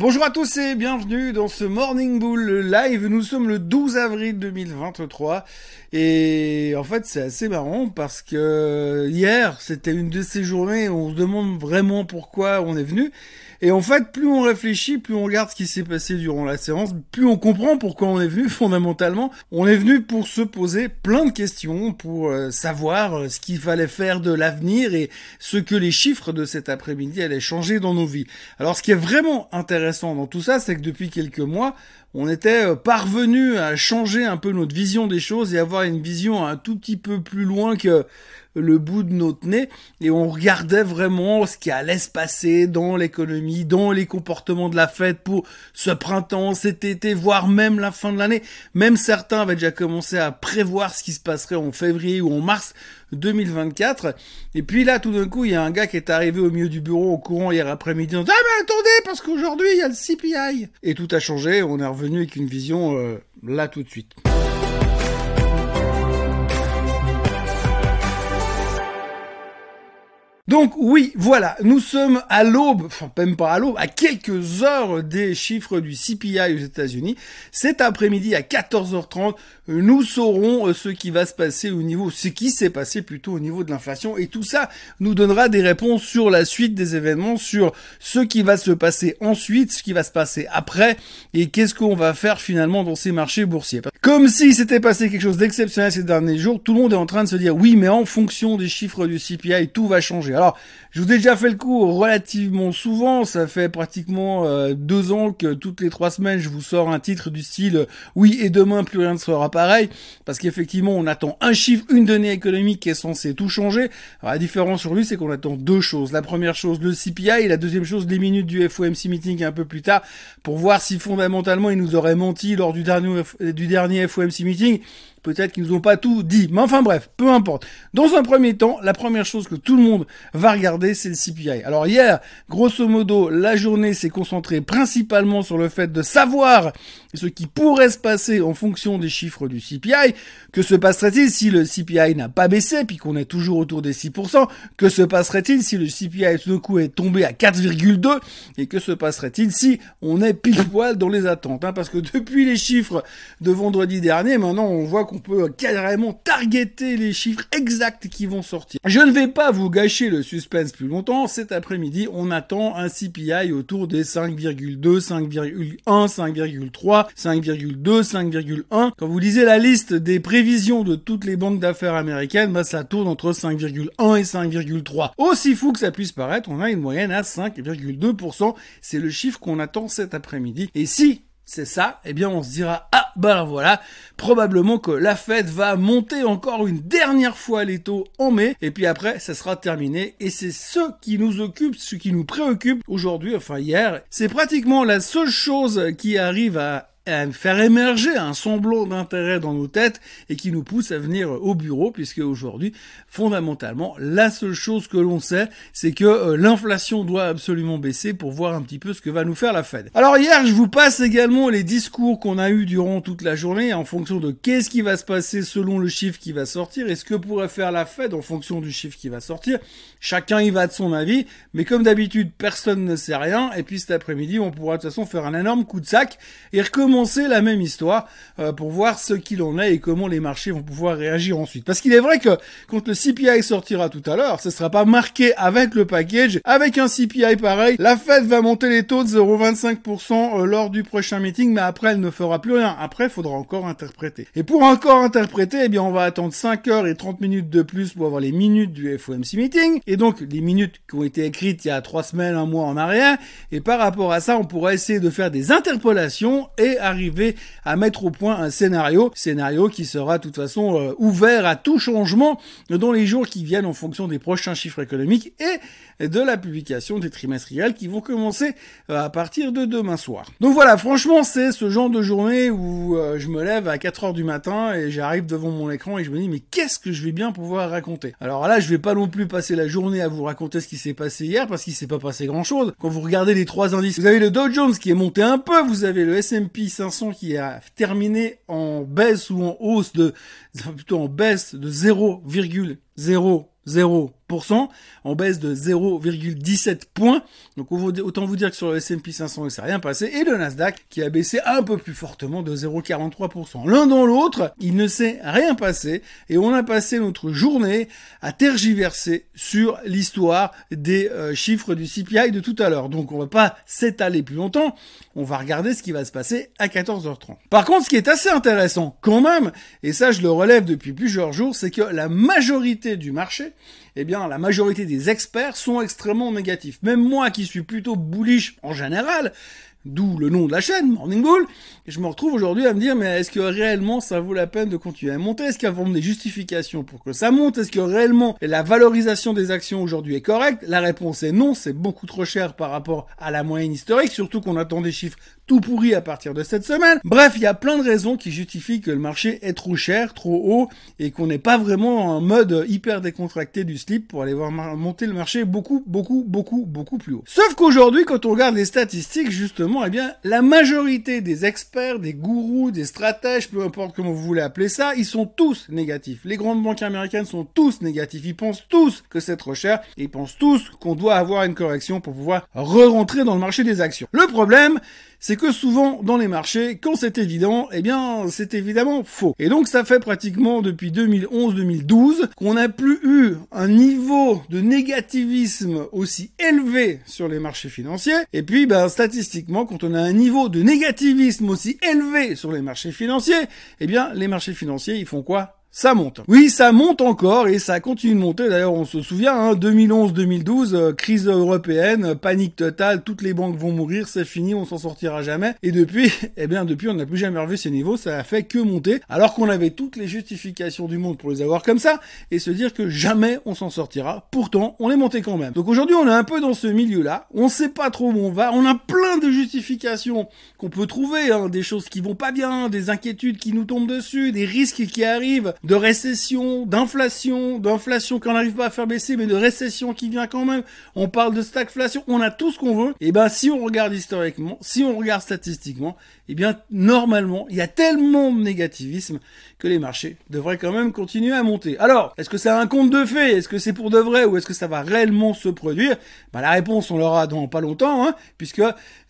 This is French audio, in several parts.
Bonjour à tous et bienvenue dans ce Morning Bull live. Nous sommes le 12 avril 2023 et en fait c'est assez marrant parce que hier c'était une de ces journées où on se demande vraiment pourquoi on est venu et en fait, plus on réfléchit, plus on regarde ce qui s'est passé durant la séance, plus on comprend pourquoi on est venu fondamentalement. On est venu pour se poser plein de questions, pour euh, savoir euh, ce qu'il fallait faire de l'avenir et ce que les chiffres de cet après-midi allaient changer dans nos vies. Alors ce qui est vraiment intéressant dans tout ça, c'est que depuis quelques mois, on était euh, parvenu à changer un peu notre vision des choses et avoir une vision un tout petit peu plus loin que le bout de notre nez et on regardait vraiment ce qui allait se passer dans l'économie, dans les comportements de la fête pour ce printemps, cet été, voire même la fin de l'année. Même certains avaient déjà commencé à prévoir ce qui se passerait en février ou en mars 2024. Et puis là, tout d'un coup, il y a un gars qui est arrivé au milieu du bureau au courant hier après-midi en disant Ah mais attendez, parce qu'aujourd'hui, il y a le CPI. Et tout a changé, on est revenu avec une vision euh, là tout de suite. Donc oui, voilà, nous sommes à l'aube, enfin même pas à l'aube, à quelques heures des chiffres du CPI aux États-Unis. Cet après-midi à 14h30, nous saurons euh, ce qui va se passer au niveau, ce qui s'est passé plutôt au niveau de l'inflation et tout ça nous donnera des réponses sur la suite des événements, sur ce qui va se passer ensuite, ce qui va se passer après et qu'est-ce qu'on va faire finalement dans ces marchés boursiers. Comme si c'était passé quelque chose d'exceptionnel ces derniers jours, tout le monde est en train de se dire oui mais en fonction des chiffres du CPI tout va changer. Alors, je vous ai déjà fait le coup relativement souvent. Ça fait pratiquement euh, deux ans que toutes les trois semaines, je vous sors un titre du style oui et demain plus rien ne sera pareil, parce qu'effectivement, on attend un chiffre, une donnée économique qui est censée tout changer. Alors, la différence sur lui, c'est qu'on attend deux choses. La première chose, le CPI, et la deuxième chose, les minutes du FOMC meeting un peu plus tard, pour voir si fondamentalement il nous aurait menti lors du dernier FOMC meeting Peut-être qu'ils nous ont pas tout dit. Mais enfin bref, peu importe. Dans un premier temps, la première chose que tout le monde va regarder, c'est le CPI. Alors hier, grosso modo, la journée s'est concentrée principalement sur le fait de savoir ce qui pourrait se passer en fonction des chiffres du CPI. Que se passerait-il si le CPI n'a pas baissé, puis qu'on est toujours autour des 6% Que se passerait-il si le CPI tout d'un coup est tombé à 4,2 Et que se passerait-il si on est pile poil dans les attentes hein? Parce que depuis les chiffres de vendredi dernier, maintenant on voit qu'on peut carrément targeter les chiffres exacts qui vont sortir. Je ne vais pas vous gâcher le suspense plus longtemps. Cet après-midi, on attend un CPI autour des 5,2, 5,1, 5,3, 5,2, 5,1. Quand vous lisez la liste des prévisions de toutes les banques d'affaires américaines, bah, ça tourne entre 5,1 et 5,3. Aussi fou que ça puisse paraître, on a une moyenne à 5,2%. C'est le chiffre qu'on attend cet après-midi. Et si c'est ça, eh bien on se dira ah ben voilà, probablement que la fête va monter encore une dernière fois les taux en mai. Et puis après ça sera terminé. Et c'est ce qui nous occupe, ce qui nous préoccupe aujourd'hui, enfin hier, c'est pratiquement la seule chose qui arrive à faire émerger un semblant d'intérêt dans nos têtes et qui nous pousse à venir au bureau puisque aujourd'hui, fondamentalement, la seule chose que l'on sait, c'est que euh, l'inflation doit absolument baisser pour voir un petit peu ce que va nous faire la Fed. Alors hier, je vous passe également les discours qu'on a eu durant toute la journée en fonction de qu'est-ce qui va se passer selon le chiffre qui va sortir et ce que pourrait faire la Fed en fonction du chiffre qui va sortir. Chacun y va de son avis, mais comme d'habitude, personne ne sait rien et puis cet après-midi, on pourra de toute façon faire un énorme coup de sac et recommencer la même histoire euh, pour voir ce qu'il en est et comment les marchés vont pouvoir réagir ensuite. Parce qu'il est vrai que quand le CPI sortira tout à l'heure, ce sera pas marqué avec le package, avec un CPI pareil, la Fed va monter les taux de 0,25% euh, lors du prochain meeting, mais après elle ne fera plus rien. Après, il faudra encore interpréter. Et pour encore interpréter, eh bien on va attendre 5 heures et 30 minutes de plus pour avoir les minutes du FOMC meeting, et donc les minutes qui ont été écrites il y a 3 semaines, un mois en arrière, et par rapport à ça, on pourra essayer de faire des interpolations et arriver à mettre au point un scénario, scénario qui sera de toute façon euh, ouvert à tout changement dans les jours qui viennent en fonction des prochains chiffres économiques et de la publication des trimestriels qui vont commencer euh, à partir de demain soir. Donc voilà, franchement, c'est ce genre de journée où euh, je me lève à 4 heures du matin et j'arrive devant mon écran et je me dis mais qu'est-ce que je vais bien pouvoir raconter? Alors là, je vais pas non plus passer la journée à vous raconter ce qui s'est passé hier parce qu'il s'est pas passé grand chose. Quand vous regardez les trois indices, vous avez le Dow Jones qui est monté un peu, vous avez le S&P 500 qui a terminé en baisse ou en hausse de, plutôt en baisse de 0,00 en baisse de 0,17 points. Donc autant vous dire que sur le S&P 500 il s'est rien passé et le Nasdaq qui a baissé un peu plus fortement de 0,43%. L'un dans l'autre, il ne s'est rien passé et on a passé notre journée à tergiverser sur l'histoire des euh, chiffres du CPI de tout à l'heure. Donc on va pas s'étaler plus longtemps, on va regarder ce qui va se passer à 14h30. Par contre, ce qui est assez intéressant quand même, et ça je le relève depuis plusieurs jours, c'est que la majorité du marché eh bien, la majorité des experts sont extrêmement négatifs. Même moi qui suis plutôt bullish en général, d'où le nom de la chaîne, Morning Bull, je me retrouve aujourd'hui à me dire, mais est-ce que réellement ça vaut la peine de continuer à monter? Est-ce qu'il y a des justifications pour que ça monte Est-ce que réellement la valorisation des actions aujourd'hui est correcte? La réponse est non, c'est beaucoup trop cher par rapport à la moyenne historique, surtout qu'on attend des chiffres tout pourris à partir de cette semaine. Bref, il y a plein de raisons qui justifient que le marché est trop cher, trop haut, et qu'on n'est pas vraiment en mode hyper décontracté du slip pour aller voir monter le marché beaucoup, beaucoup, beaucoup, beaucoup plus haut. Sauf qu'aujourd'hui, quand on regarde les statistiques, justement, eh bien, la majorité des experts des gourous, des stratèges, peu importe comment vous voulez appeler ça, ils sont tous négatifs. Les grandes banques américaines sont tous négatifs. Ils pensent tous que c'est trop cher et ils pensent tous qu'on doit avoir une correction pour pouvoir re-rentrer dans le marché des actions. Le problème, c'est que souvent dans les marchés, quand c'est évident, eh bien c'est évidemment faux. Et donc ça fait pratiquement depuis 2011-2012 qu'on n'a plus eu un niveau de négativisme aussi élevé sur les marchés financiers. Et puis ben, statistiquement, quand on a un niveau de négativisme aussi élevé sur les marchés financiers, eh bien les marchés financiers ils font quoi? Ça monte. Oui, ça monte encore et ça continue de monter. D'ailleurs, on se souvient, hein, 2011-2012, euh, crise européenne, panique totale, toutes les banques vont mourir, c'est fini, on s'en sortira jamais. Et depuis, eh bien, depuis, on n'a plus jamais revu ces niveaux, ça a fait que monter, alors qu'on avait toutes les justifications du monde pour les avoir comme ça et se dire que jamais on s'en sortira. Pourtant, on est monté quand même. Donc aujourd'hui, on est un peu dans ce milieu-là. On sait pas trop où on va. On a plein de justifications qu'on peut trouver, hein, des choses qui vont pas bien, des inquiétudes qui nous tombent dessus, des risques qui arrivent de récession, d'inflation, d'inflation qu'on n'arrive pas à faire baisser, mais de récession qui vient quand même. On parle de stagflation, on a tout ce qu'on veut. Et eh ben si on regarde historiquement, si on regarde statistiquement, eh bien normalement, il y a tellement de négativisme que les marchés devraient quand même continuer à monter. Alors, est-ce que c'est un conte de fait? Est-ce que c'est pour de vrai ou est-ce que ça va réellement se produire? Ben, La réponse, on l'aura dans pas longtemps, hein, puisque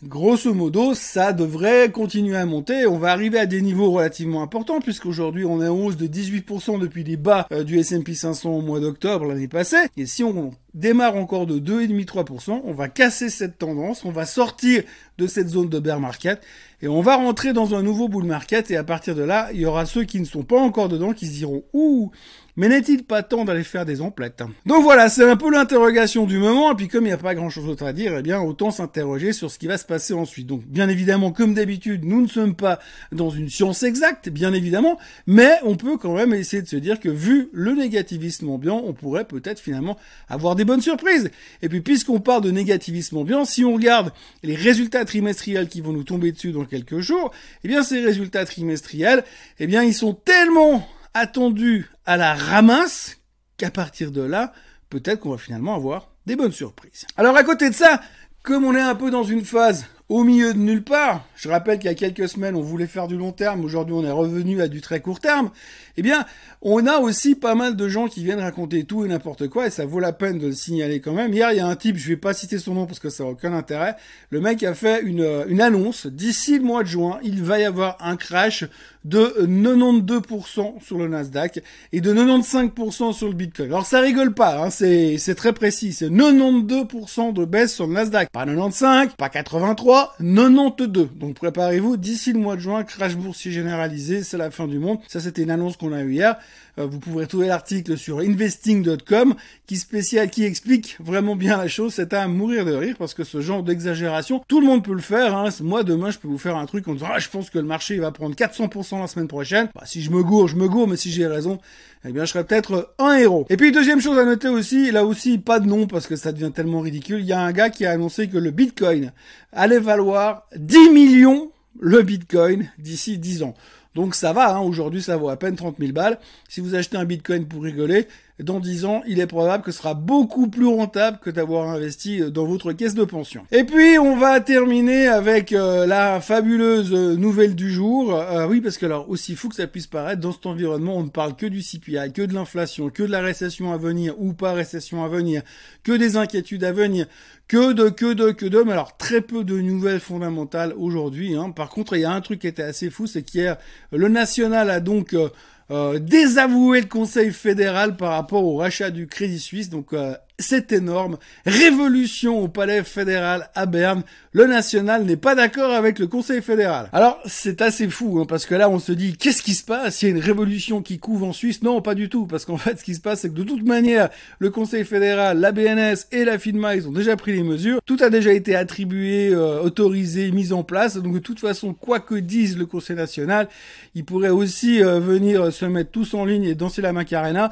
grosso modo, ça devrait continuer à monter. On va arriver à des niveaux relativement importants, puisqu'aujourd'hui, on est en hausse de 18% depuis les bas euh, du S&P 500 au mois d'octobre l'année passée. Et si on démarre encore de 2,5-3%, on va casser cette tendance, on va sortir de cette zone de bear market et on va rentrer dans un nouveau bull market et à partir de là, il y aura ceux qui ne sont pas encore dedans qui se diront ouh mais n'est-il pas temps d'aller faire des emplettes? Donc voilà, c'est un peu l'interrogation du moment, et puis comme il n'y a pas grand-chose d'autre à dire, eh bien autant s'interroger sur ce qui va se passer ensuite. Donc bien évidemment, comme d'habitude, nous ne sommes pas dans une science exacte, bien évidemment, mais on peut quand même essayer de se dire que vu le négativisme ambiant, on pourrait peut-être finalement avoir des bonnes surprises. Et puis puisqu'on parle de négativisme ambiant, si on regarde les résultats trimestriels qui vont nous tomber dessus dans quelques jours, eh bien ces résultats trimestriels, eh bien ils sont tellement attendu à la ramasse qu'à partir de là, peut-être qu'on va finalement avoir des bonnes surprises. Alors à côté de ça, comme on est un peu dans une phase au milieu de nulle part, je rappelle qu'il y a quelques semaines on voulait faire du long terme, aujourd'hui on est revenu à du très court terme, eh bien on a aussi pas mal de gens qui viennent raconter tout et n'importe quoi et ça vaut la peine de le signaler quand même. Hier il y a un type, je vais pas citer son nom parce que ça n'a aucun intérêt, le mec a fait une, une annonce, d'ici le mois de juin il va y avoir un crash de 92% sur le Nasdaq et de 95% sur le Bitcoin. Alors ça rigole pas, hein, c'est très précis, c'est 92% de baisse sur le Nasdaq, pas 95, pas 83, 92. Donc préparez-vous, d'ici le mois de juin, crash boursier généralisé, c'est la fin du monde. Ça c'était une annonce qu'on a eu hier. Euh, vous pourrez trouver l'article sur investing.com qui spécial, qui explique vraiment bien la chose. C'est à mourir de rire parce que ce genre d'exagération, tout le monde peut le faire. Hein. Moi demain, je peux vous faire un truc en disant ah, je pense que le marché va prendre 400% la semaine prochaine. Bah, si je me gourre, je me gourre, mais si j'ai raison, eh bien je serais peut-être un héros. Et puis deuxième chose à noter aussi, là aussi pas de nom parce que ça devient tellement ridicule. Il y a un gars qui a annoncé que le Bitcoin allait valoir 10 millions le Bitcoin d'ici 10 ans. Donc ça va, hein, aujourd'hui ça vaut à peine 30 000 balles. Si vous achetez un Bitcoin pour rigoler, dans 10 ans, il est probable que ce sera beaucoup plus rentable que d'avoir investi dans votre caisse de pension. Et puis, on va terminer avec euh, la fabuleuse nouvelle du jour. Euh, oui, parce que alors, aussi fou que ça puisse paraître, dans cet environnement, on ne parle que du CPI, que de l'inflation, que de la récession à venir ou pas récession à venir, que des inquiétudes à venir, que de, que de, que de, mais alors très peu de nouvelles fondamentales aujourd'hui. Hein. Par contre, il y a un truc qui était assez fou, c'est qu'hier, le National a donc euh, euh, désavoué le Conseil fédéral par rapport au rachat du Crédit Suisse. Donc euh, c'est énorme. Révolution au palais fédéral à Berne. Le national n'est pas d'accord avec le conseil fédéral. Alors, c'est assez fou, hein, parce que là, on se dit, qu'est-ce qui se passe? Il y a une révolution qui couve en Suisse? Non, pas du tout, parce qu'en fait, ce qui se passe, c'est que de toute manière, le conseil fédéral, la BNS et la FINMA, ils ont déjà pris les mesures. Tout a déjà été attribué, euh, autorisé, mis en place. Donc, de toute façon, quoi que dise le conseil national, il pourrait aussi euh, venir se mettre tous en ligne et danser la Macarena.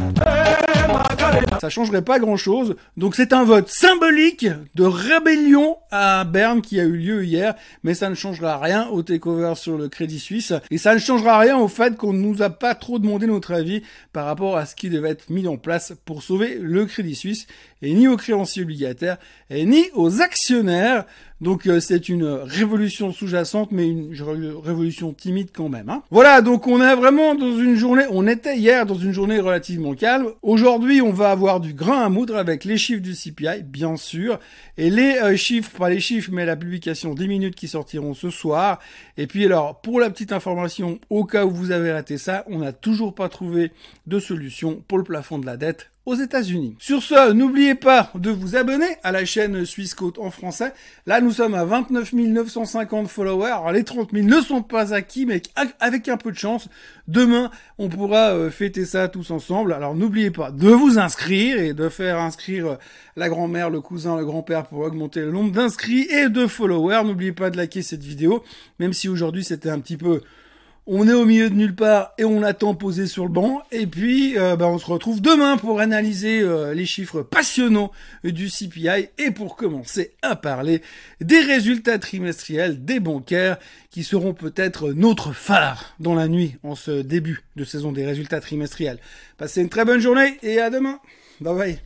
Ça changerait pas grand chose. Donc c'est un vote symbolique de rébellion à Berne qui a eu lieu hier, mais ça ne changera rien au takeover sur le Crédit Suisse et ça ne changera rien au fait qu'on ne nous a pas trop demandé notre avis par rapport à ce qui devait être mis en place pour sauver le Crédit Suisse et ni aux créanciers obligataires et ni aux actionnaires. Donc euh, c'est une révolution sous-jacente, mais une révolution timide quand même. Hein. Voilà, donc on est vraiment dans une journée, on était hier dans une journée relativement calme. Aujourd'hui, on va avoir du grain à moudre avec les chiffres du CPI, bien sûr, et les euh, chiffres, pas les chiffres, mais la publication des minutes qui sortiront ce soir. Et puis alors, pour la petite information, au cas où vous avez raté ça, on n'a toujours pas trouvé de solution pour le plafond de la dette aux États-Unis. Sur ce, n'oubliez pas de vous abonner à la chaîne Suisse Côte en français. Là, nous sommes à 29 950 followers. Alors, les 30 000 ne sont pas acquis, mais avec un peu de chance, demain, on pourra euh, fêter ça tous ensemble. Alors, n'oubliez pas de vous inscrire et de faire inscrire euh, la grand-mère, le cousin, le grand-père pour augmenter le nombre d'inscrits et de followers. N'oubliez pas de liker cette vidéo, même si aujourd'hui c'était un petit peu on est au milieu de nulle part et on attend posé sur le banc. Et puis, euh, bah, on se retrouve demain pour analyser euh, les chiffres passionnants du CPI et pour commencer à parler des résultats trimestriels des bancaires qui seront peut-être notre phare dans la nuit en ce début de saison des résultats trimestriels. Passez une très bonne journée et à demain. Bye bye.